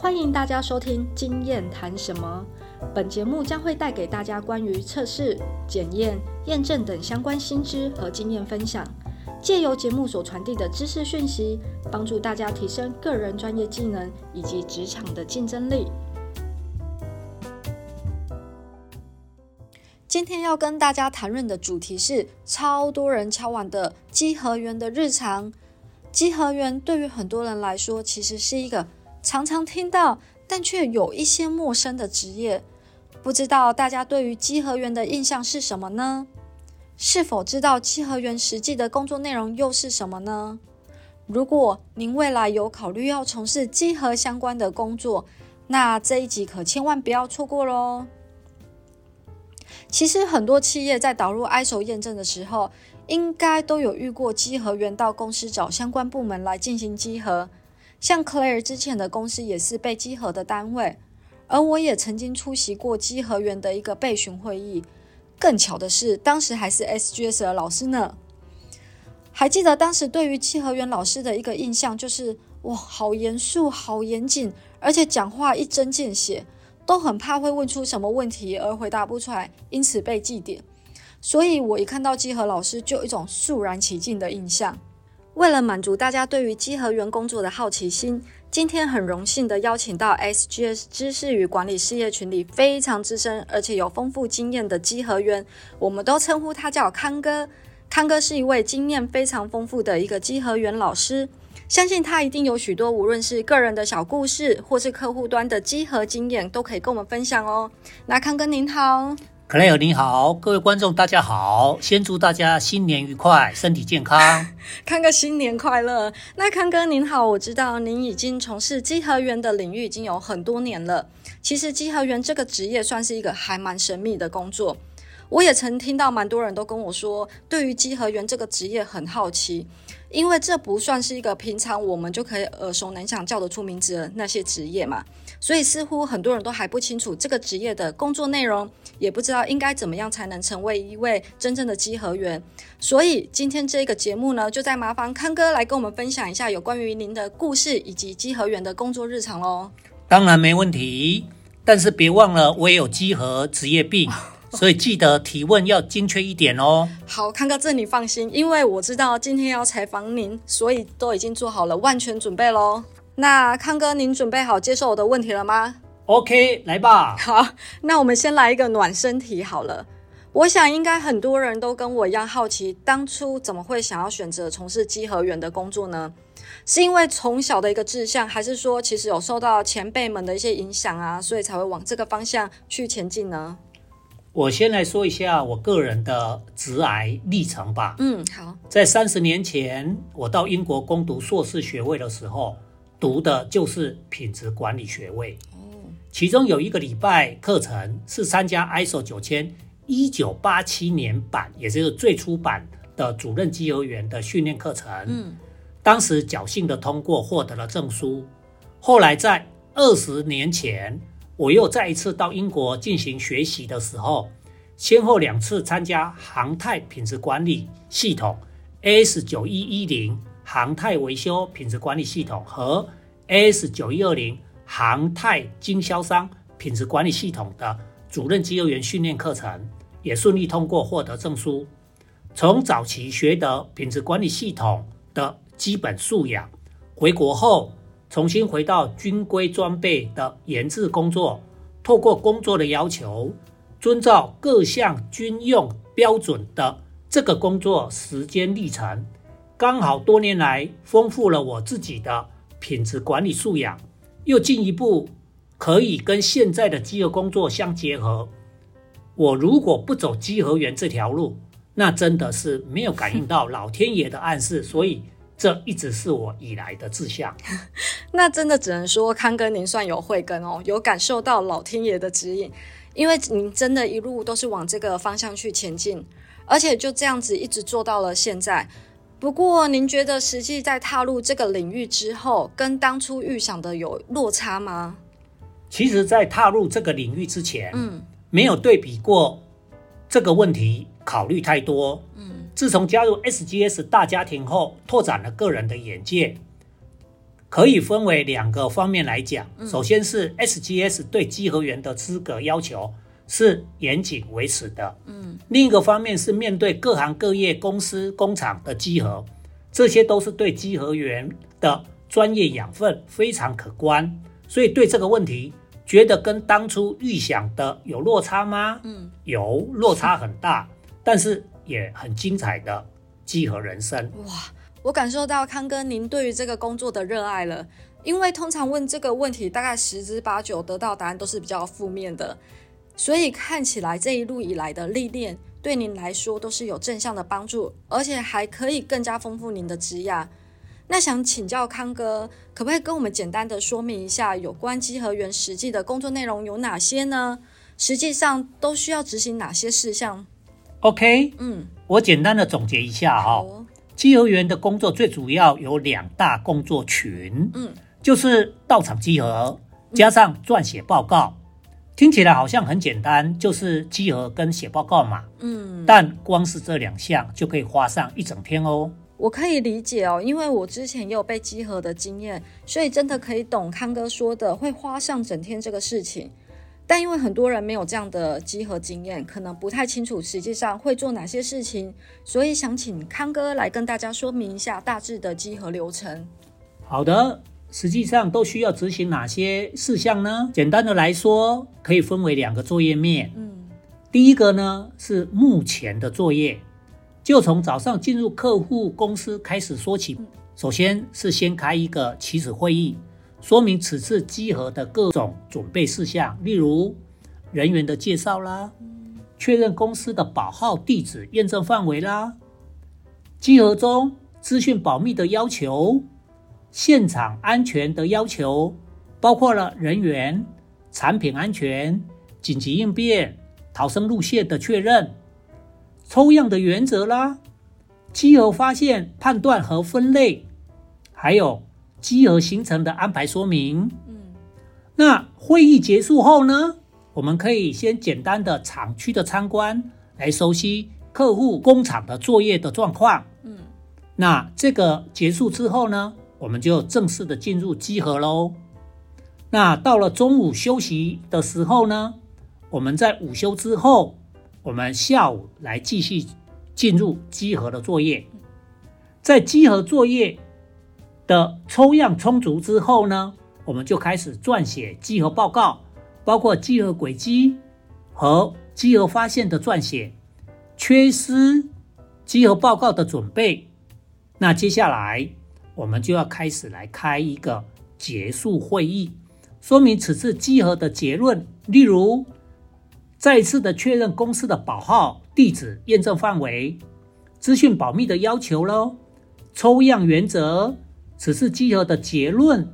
欢迎大家收听《经验谈什么》。本节目将会带给大家关于测试、检验、验证等相关新知和经验分享，借由节目所传递的知识讯息，帮助大家提升个人专业技能以及职场的竞争力。今天要跟大家谈论的主题是超多人敲碗的稽核员的日常。稽核员对于很多人来说，其实是一个常常听到但却有一些陌生的职业。不知道大家对于稽核员的印象是什么呢？是否知道稽核员实际的工作内容又是什么呢？如果您未来有考虑要从事稽核相关的工作，那这一集可千万不要错过喽！其实很多企业在导入 ISO 验证的时候，应该都有遇过稽核员到公司找相关部门来进行稽核。像 Claire 之前的公司也是被稽核的单位，而我也曾经出席过稽核员的一个备询会议。更巧的是，当时还是 SGS 的老师呢。还记得当时对于稽核员老师的一个印象就是，哇，好严肃，好严谨，而且讲话一针见血。都很怕会问出什么问题而回答不出来，因此被记点。所以我一看到稽核老师，就有一种肃然起敬的印象。为了满足大家对于稽核员工作的好奇心，今天很荣幸的邀请到 SGS 知识与管理事业群里非常资深而且有丰富经验的稽核员，我们都称呼他叫康哥。康哥是一位经验非常丰富的一个稽核员老师。相信他一定有许多，无论是个人的小故事，或是客户端的稽核经验，都可以跟我们分享哦。那康哥您好，克莱尔你好，各位观众大家好，先祝大家新年愉快，身体健康。康哥新年快乐。那康哥您好，我知道您已经从事稽核员的领域已经有很多年了。其实稽核员这个职业算是一个还蛮神秘的工作。我也曾听到蛮多人都跟我说，对于稽核员这个职业很好奇。因为这不算是一个平常我们就可以耳熟能详叫得出名字的那些职业嘛，所以似乎很多人都还不清楚这个职业的工作内容，也不知道应该怎么样才能成为一位真正的稽核员。所以今天这个节目呢，就在麻烦康哥来跟我们分享一下有关于您的故事以及稽核员的工作日常喽。当然没问题，但是别忘了我也有稽核职业病。所以记得提问要精确一点哦。好，康哥，这你放心，因为我知道今天要采访您，所以都已经做好了万全准备喽。那康哥，您准备好接受我的问题了吗？OK，来吧。好，那我们先来一个暖身题好了。我想应该很多人都跟我一样好奇，当初怎么会想要选择从事稽核员的工作呢？是因为从小的一个志向，还是说其实有受到前辈们的一些影响啊，所以才会往这个方向去前进呢？我先来说一下我个人的直癌历程吧。嗯，好。在三十年前，我到英国攻读硕士学位的时候，读的就是品质管理学位。哦。其中有一个礼拜课程是参加 ISO 九千一九八七年版，也就是最初版的主任机油员的训练课程。嗯。当时侥幸的通过，获得了证书。后来在二十年前。我又再一次到英国进行学习的时候，先后两次参加航太品质管理系统 AS 九一一零航太维修品质管理系统和 AS 九一二零航太经销商品质管理系统的主任机油员训练课程，也顺利通过获得证书。从早期学得品质管理系统的基本素养，回国后。重新回到军规装备的研制工作，透过工作的要求，遵照各项军用标准的这个工作时间历程，刚好多年来丰富了我自己的品质管理素养，又进一步可以跟现在的机核工作相结合。我如果不走机核员这条路，那真的是没有感应到老天爷的暗示，所以。这一直是我以来的志向，那真的只能说康哥您算有慧根哦，有感受到老天爷的指引，因为您真的一路都是往这个方向去前进，而且就这样子一直做到了现在。不过您觉得实际在踏入这个领域之后，跟当初预想的有落差吗？其实，在踏入这个领域之前，嗯，没有对比过这个问题，考虑太多，嗯。自从加入 SGS 大家庭后，拓展了个人的眼界，可以分为两个方面来讲。首先是 SGS 对稽核员的资格要求是严谨维持的。嗯，另一个方面是面对各行各业公司工厂的稽核，这些都是对稽核员的专业养分非常可观。所以对这个问题，觉得跟当初预想的有落差吗？嗯，有落差很大，但是也很精彩的稽核人生。哇！我感受到康哥您对于这个工作的热爱了，因为通常问这个问题，大概十之八九得到答案都是比较负面的，所以看起来这一路以来的历练对您来说都是有正向的帮助，而且还可以更加丰富您的职涯。那想请教康哥，可不可以跟我们简单的说明一下有关稽核员实际的工作内容有哪些呢？实际上都需要执行哪些事项？OK，嗯，我简单的总结一下哈。稽核员的工作最主要有两大工作群，嗯，就是到场稽核加上撰写报告。听起来好像很简单，就是集合跟写报告嘛，嗯，但光是这两项就可以花上一整天哦。我可以理解哦，因为我之前也有被集合的经验，所以真的可以懂康哥说的会花上整天这个事情。但因为很多人没有这样的集合经验，可能不太清楚实际上会做哪些事情，所以想请康哥来跟大家说明一下大致的集合流程。好的，实际上都需要执行哪些事项呢？简单的来说，可以分为两个作业面。嗯，第一个呢是目前的作业，就从早上进入客户公司开始说起。首先是先开一个起始会议。说明此次集合的各种准备事项，例如人员的介绍啦，确认公司的保号、地址、验证范围啦，集合中资讯保密的要求，现场安全的要求，包括了人员、产品安全、紧急应变、逃生路线的确认，抽样的原则啦，集合发现、判断和分类，还有。集合形成的安排说明。嗯，那会议结束后呢？我们可以先简单的厂区的参观，来熟悉客户工厂的作业的状况。嗯，那这个结束之后呢，我们就正式的进入集合喽。那到了中午休息的时候呢，我们在午休之后，我们下午来继续进入集合的作业。在集合作业。的抽样充足之后呢，我们就开始撰写集合报告，包括集合轨迹和集合发现的撰写，缺失集合报告的准备。那接下来我们就要开始来开一个结束会议，说明此次集合的结论，例如再次的确认公司的保号、地址、验证范围、资讯保密的要求喽，抽样原则。此次集合的结论、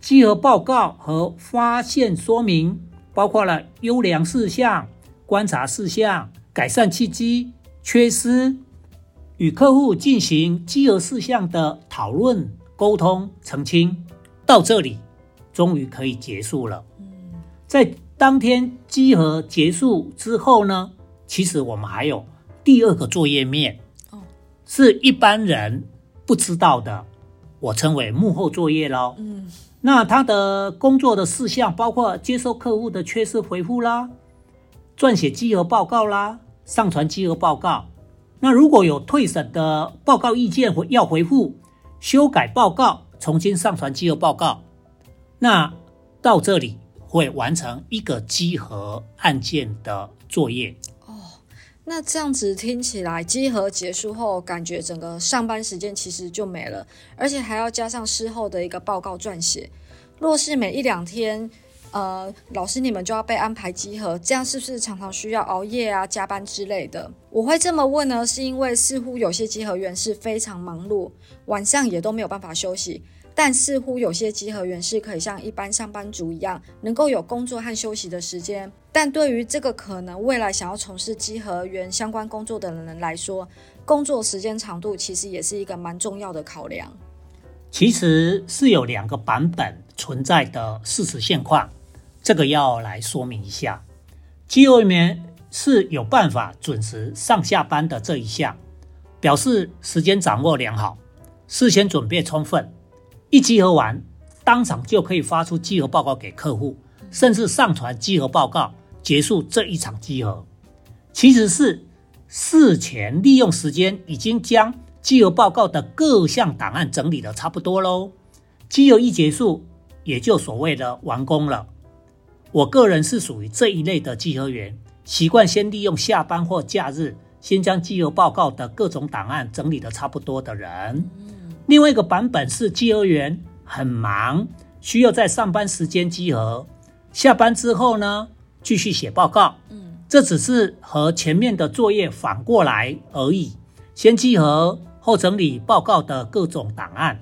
集合报告和发现说明，包括了优良事项、观察事项、改善契机、缺失，与客户进行集合事项的讨论、沟通、澄清。到这里，终于可以结束了。在当天集合结束之后呢，其实我们还有第二个作业面，哦，是一般人不知道的。我称为幕后作业喽。嗯，那他的工作的事项包括接收客户的缺失回复啦，撰写稽核报告啦，上传稽核报告。那如果有退审的报告意见或要回复，修改报告，重新上传稽核报告。那到这里会完成一个稽核案件的作业。哦那这样子听起来，集合结束后，感觉整个上班时间其实就没了，而且还要加上事后的一个报告撰写。若是每一两天，呃，老师你们就要被安排集合，这样是不是常常需要熬夜啊、加班之类的？我会这么问呢，是因为似乎有些集合员是非常忙碌，晚上也都没有办法休息。但似乎有些集合员是可以像一般上班族一样，能够有工作和休息的时间。但对于这个可能未来想要从事集合员相关工作的人来说，工作时间长度其实也是一个蛮重要的考量。其实是有两个版本存在的事实现况，这个要来说明一下。集合员是有办法准时上下班的这一项，表示时间掌握良好，事先准备充分。一集合完，当场就可以发出集合报告给客户，甚至上传集合报告，结束这一场集合。其实是事前利用时间，已经将集合报告的各项档案整理的差不多喽。集合一结束，也就所谓的完工了。我个人是属于这一类的集合员，习惯先利用下班或假日，先将集合报告的各种档案整理的差不多的人。另外一个版本是集合员很忙，需要在上班时间集合，下班之后呢继续写报告。嗯，这只是和前面的作业反过来而已，先集合后整理报告的各种档案。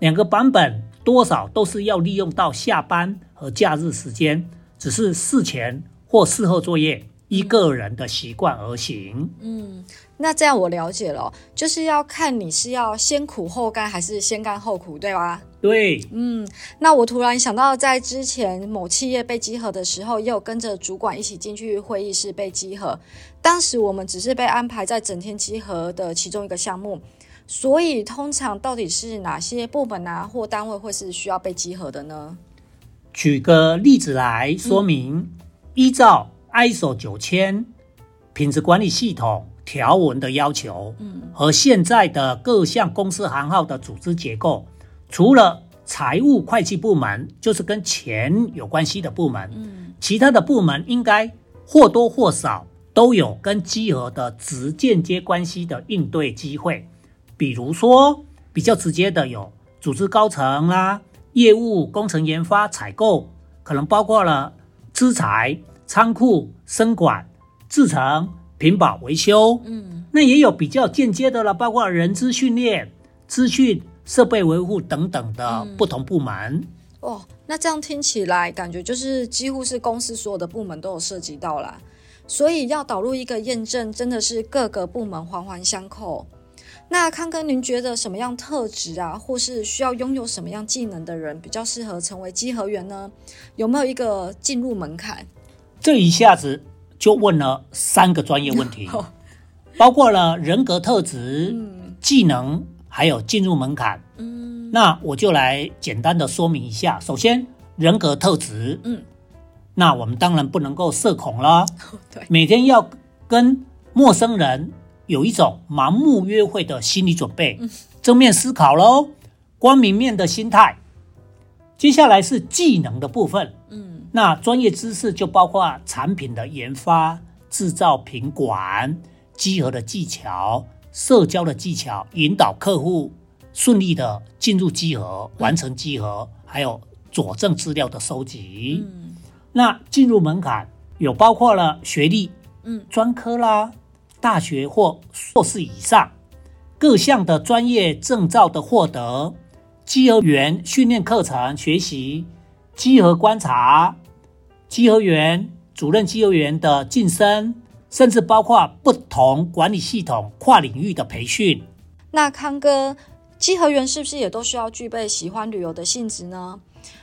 两个版本多少都是要利用到下班和假日时间，只是事前或事后作业依个人的习惯而行。嗯，那这样我了解了，就是要看你是要先苦后甘还是先甘后苦，对吧？对，嗯，那我突然想到，在之前某企业被集合的时候，也有跟着主管一起进去会议室被集合，当时我们只是被安排在整天集合的其中一个项目。所以，通常到底是哪些部门啊或单位会是需要被集合的呢？举个例子来说明，依照 ISO 九千品质管理系统条文的要求，嗯，和现在的各项公司行号的组织结构，除了财务会计部门，就是跟钱有关系的部门，嗯，其他的部门应该或多或少都有跟集合的直间接关系的应对机会。比如说，比较直接的有组织高层啦、业务、工程、研发、采购，可能包括了资材、仓库、生管、制成、品保、维修。嗯，那也有比较间接的了，包括人资训练、资讯设备维护等等的不同部门。哦，那这样听起来，感觉就是几乎是公司所有的部门都有涉及到啦。所以要导入一个验证，真的是各个部门环环相扣。那康哥，您觉得什么样特质啊，或是需要拥有什么样技能的人比较适合成为稽核员呢？有没有一个进入门槛？这一下子就问了三个专业问题，包括了人格特质、技能，还有进入门槛。嗯，那我就来简单的说明一下。首先，人格特质，嗯，那我们当然不能够社恐了，对，每天要跟陌生人。有一种盲目约会的心理准备，正面思考喽，光明面的心态。接下来是技能的部分，嗯，那专业知识就包括产品的研发、制造、品管、集合的技巧、社交的技巧，引导客户顺利的进入集合、完成集合，还有佐证资料的收集。嗯，那进入门槛有包括了学历，嗯，专科啦。大学或硕士以上，各项的专业证照的获得，稽核员训练课程学习，稽核观察，稽核员主任稽核员的晋升，甚至包括不同管理系统跨领域的培训。那康哥，稽核员是不是也都需要具备喜欢旅游的性质呢？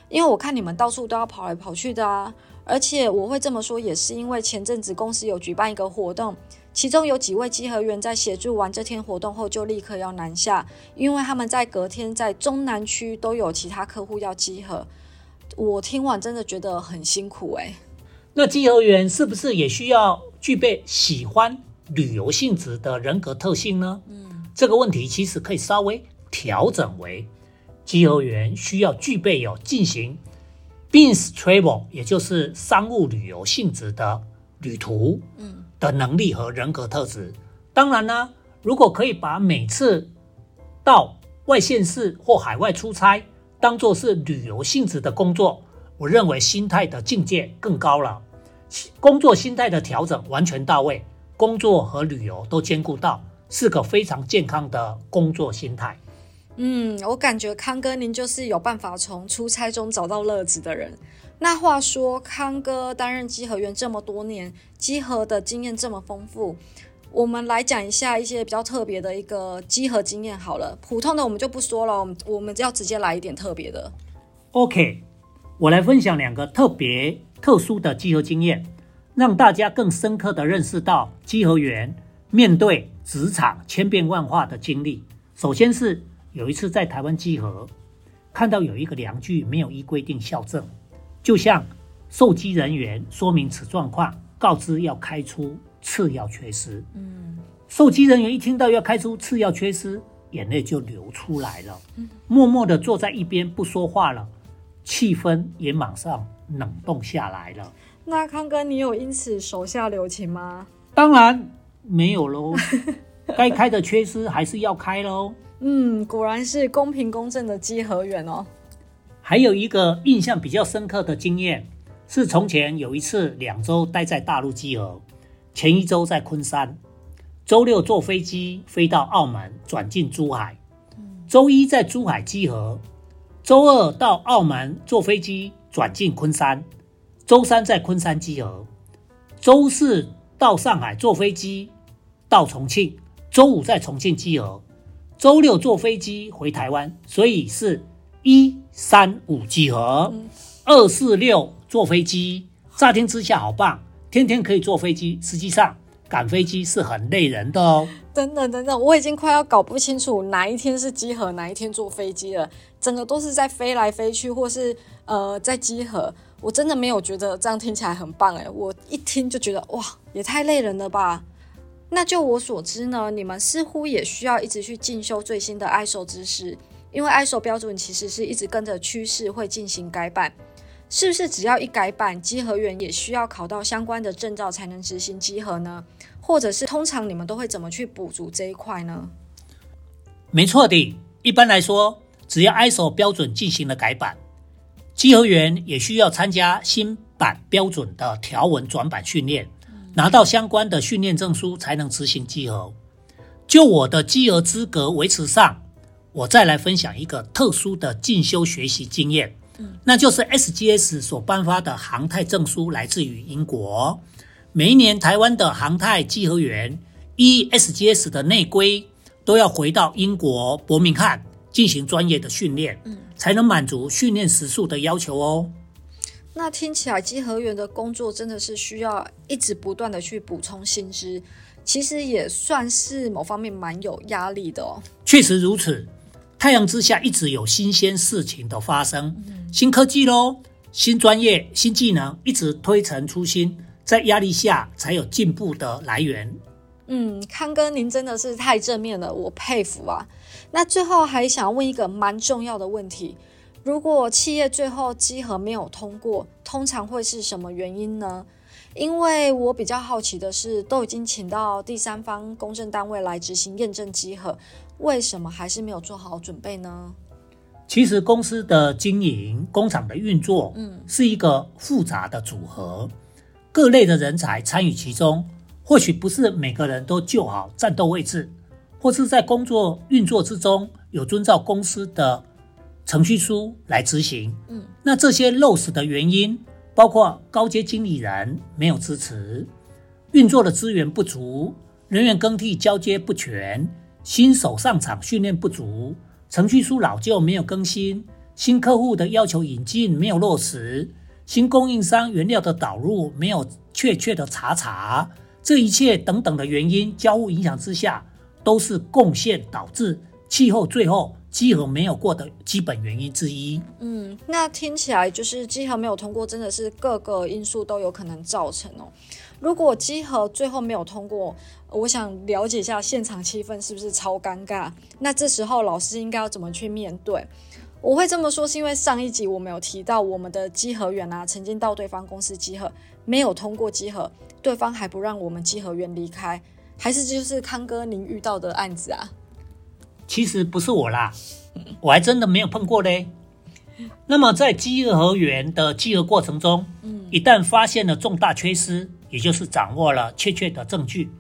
因为我看你们到处都要跑来跑去的啊，而且我会这么说，也是因为前阵子公司有举办一个活动。其中有几位稽核员在协助完这天活动后，就立刻要南下，因为他们在隔天在中南区都有其他客户要集合。我听完真的觉得很辛苦哎。那稽核员是不是也需要具备喜欢旅游性质的人格特性呢？嗯，这个问题其实可以稍微调整为，稽核员需要具备有进行 business travel，也就是商务旅游性质的旅途。嗯。的能力和人格特质，当然呢，如果可以把每次到外县市或海外出差当做是旅游性质的工作，我认为心态的境界更高了，工作心态的调整完全到位，工作和旅游都兼顾到，是个非常健康的工作心态。嗯，我感觉康哥您就是有办法从出差中找到乐子的人。那话说，康哥担任稽核员这么多年，稽核的经验这么丰富，我们来讲一下一些比较特别的一个稽核经验好了。普通的我们就不说了，我们我们要直接来一点特别的。OK，我来分享两个特别特殊的稽核经验，让大家更深刻的认识到稽核员面对职场千变万化的经历。首先是有一次在台湾集合。看到有一个量具没有依规定校正，就向受机人员说明此状况，告知要开出次要缺失。嗯，受机人员一听到要开出次要缺失，眼泪就流出来了，默默的坐在一边不说话了，气氛也马上冷冻下来了。那康哥，你有因此手下留情吗？当然没有喽，该开的缺失还是要开喽。嗯，果然是公平公正的稽核员哦。还有一个印象比较深刻的经验，是从前有一次两周待在大陆稽核，前一周在昆山，周六坐飞机飞到澳门，转进珠海，周一在珠海稽核，周二到澳门坐飞机转进昆山。周三在昆山集合，周四到上海坐飞机到重庆，周五在重庆集合，周六坐飞机回台湾，所以是一三五集合，二四六坐飞机。乍听之下好棒，天天可以坐飞机，实际上赶飞机是很累人的哦。等等等等，我已经快要搞不清楚哪一天是集合，哪一天坐飞机了。整个都是在飞来飞去，或是呃在集合。我真的没有觉得这样听起来很棒诶，我一听就觉得哇，也太累人了吧。那就我所知呢，你们似乎也需要一直去进修最新的 ISO 知识，因为 ISO 标准其实是一直跟着趋势会进行改版。是不是只要一改版，稽核员也需要考到相关的证照才能执行稽核呢？或者是通常你们都会怎么去补足这一块呢？没错的，一般来说，只要 ISO 标准进行了改版。稽核员也需要参加新版标准的条文转版训练，拿到相关的训练证书才能执行稽核。就我的稽核资格维持上，我再来分享一个特殊的进修学习经验，那就是 SGS 所颁发的航太证书来自于英国。每一年台湾的航太稽核员依 SGS 的内规，都要回到英国伯明翰进行专业的训练。才能满足训练时数的要求哦。那听起来稽核员的工作真的是需要一直不断的去补充新知，其实也算是某方面蛮有压力的哦。确实如此，太阳之下一直有新鲜事情的发生，新科技喽，新专业、新技能一直推陈出新，在压力下才有进步的来源。嗯，康哥您真的是太正面了，我佩服啊。那最后还想问一个蛮重要的问题：如果企业最后稽核没有通过，通常会是什么原因呢？因为我比较好奇的是，都已经请到第三方公证单位来执行验证稽核，为什么还是没有做好准备呢？其实公司的经营、工厂的运作，嗯，是一个复杂的组合，各类的人才参与其中，或许不是每个人都就好战斗位置。或是在工作运作之中有遵照公司的程序书来执行，嗯，那这些漏死的原因包括高阶经理人没有支持，运作的资源不足，人员更替交接不全，新手上场训练不足，程序书老旧没有更新，新客户的要求引进没有落实，新供应商原料的导入没有确切的查查，这一切等等的原因交互影响之下。都是贡献导致气候最后稽核没有过的基本原因之一。嗯，那听起来就是稽核没有通过，真的是各个因素都有可能造成哦。如果稽核最后没有通过，我想了解一下现场气氛是不是超尴尬？那这时候老师应该要怎么去面对？我会这么说，是因为上一集我们有提到我们的稽核员啊，曾经到对方公司稽核没有通过稽核，对方还不让我们稽核员离开。还是就是康哥您遇到的案子啊？其实不是我啦，我还真的没有碰过嘞。那么在稽核员的稽核过程中，嗯，一旦发现了重大缺失，也就是掌握了确切的证据，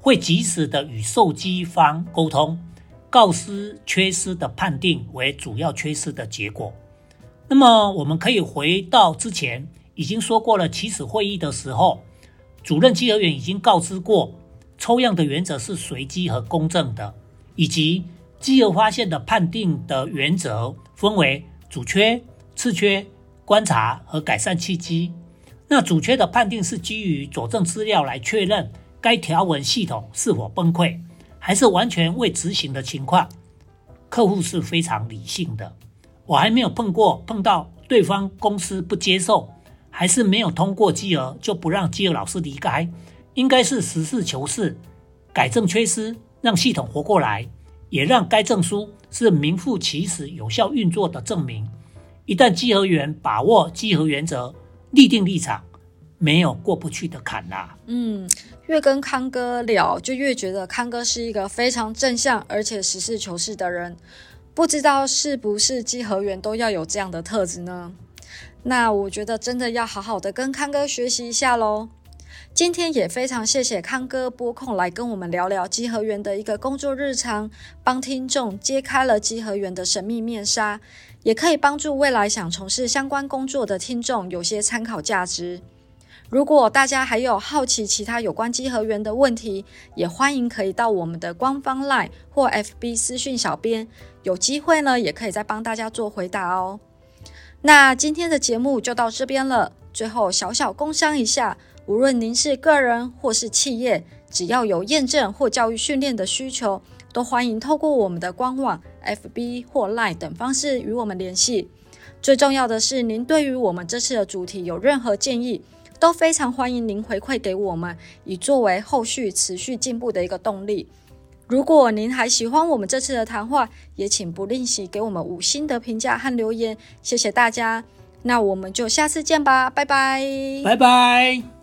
会及时的与受稽方沟通，告知缺失的判定为主要缺失的结果。那么我们可以回到之前已经说过了，起始会议的时候，主任稽核员已经告知过。抽样的原则是随机和公正的，以及稽核发现的判定的原则分为主缺、次缺、观察和改善契机。那主缺的判定是基于佐证资料来确认该条文系统是否崩溃，还是完全未执行的情况。客户是非常理性的，我还没有碰过碰到对方公司不接受，还是没有通过稽核就不让稽核老师离开，应该是实事求是，改正缺失，让系统活过来，也让该证书是名副其实有效运作的证明。一旦稽核员把握稽核原则，立定立场，没有过不去的坎啦。嗯，越跟康哥聊，就越觉得康哥是一个非常正向而且实事求是的人。不知道是不是稽核员都要有这样的特质呢？那我觉得真的要好好的跟康哥学习一下喽。今天也非常谢谢康哥拨空来跟我们聊聊稽核员的一个工作日常，帮听众揭开了稽核员的神秘面纱，也可以帮助未来想从事相关工作的听众有些参考价值。如果大家还有好奇其他有关稽核员的问题，也欢迎可以到我们的官方 LINE 或 FB 私讯小编，有机会呢也可以再帮大家做回答哦。那今天的节目就到这边了，最后小小工商一下，无论您是个人或是企业，只要有验证或教育训练的需求，都欢迎透过我们的官网、FB 或 LINE 等方式与我们联系。最重要的是，您对于我们这次的主题有任何建议？都非常欢迎您回馈给我们，以作为后续持续进步的一个动力。如果您还喜欢我们这次的谈话，也请不吝惜给我们五星的评价和留言，谢谢大家。那我们就下次见吧，拜拜，拜拜。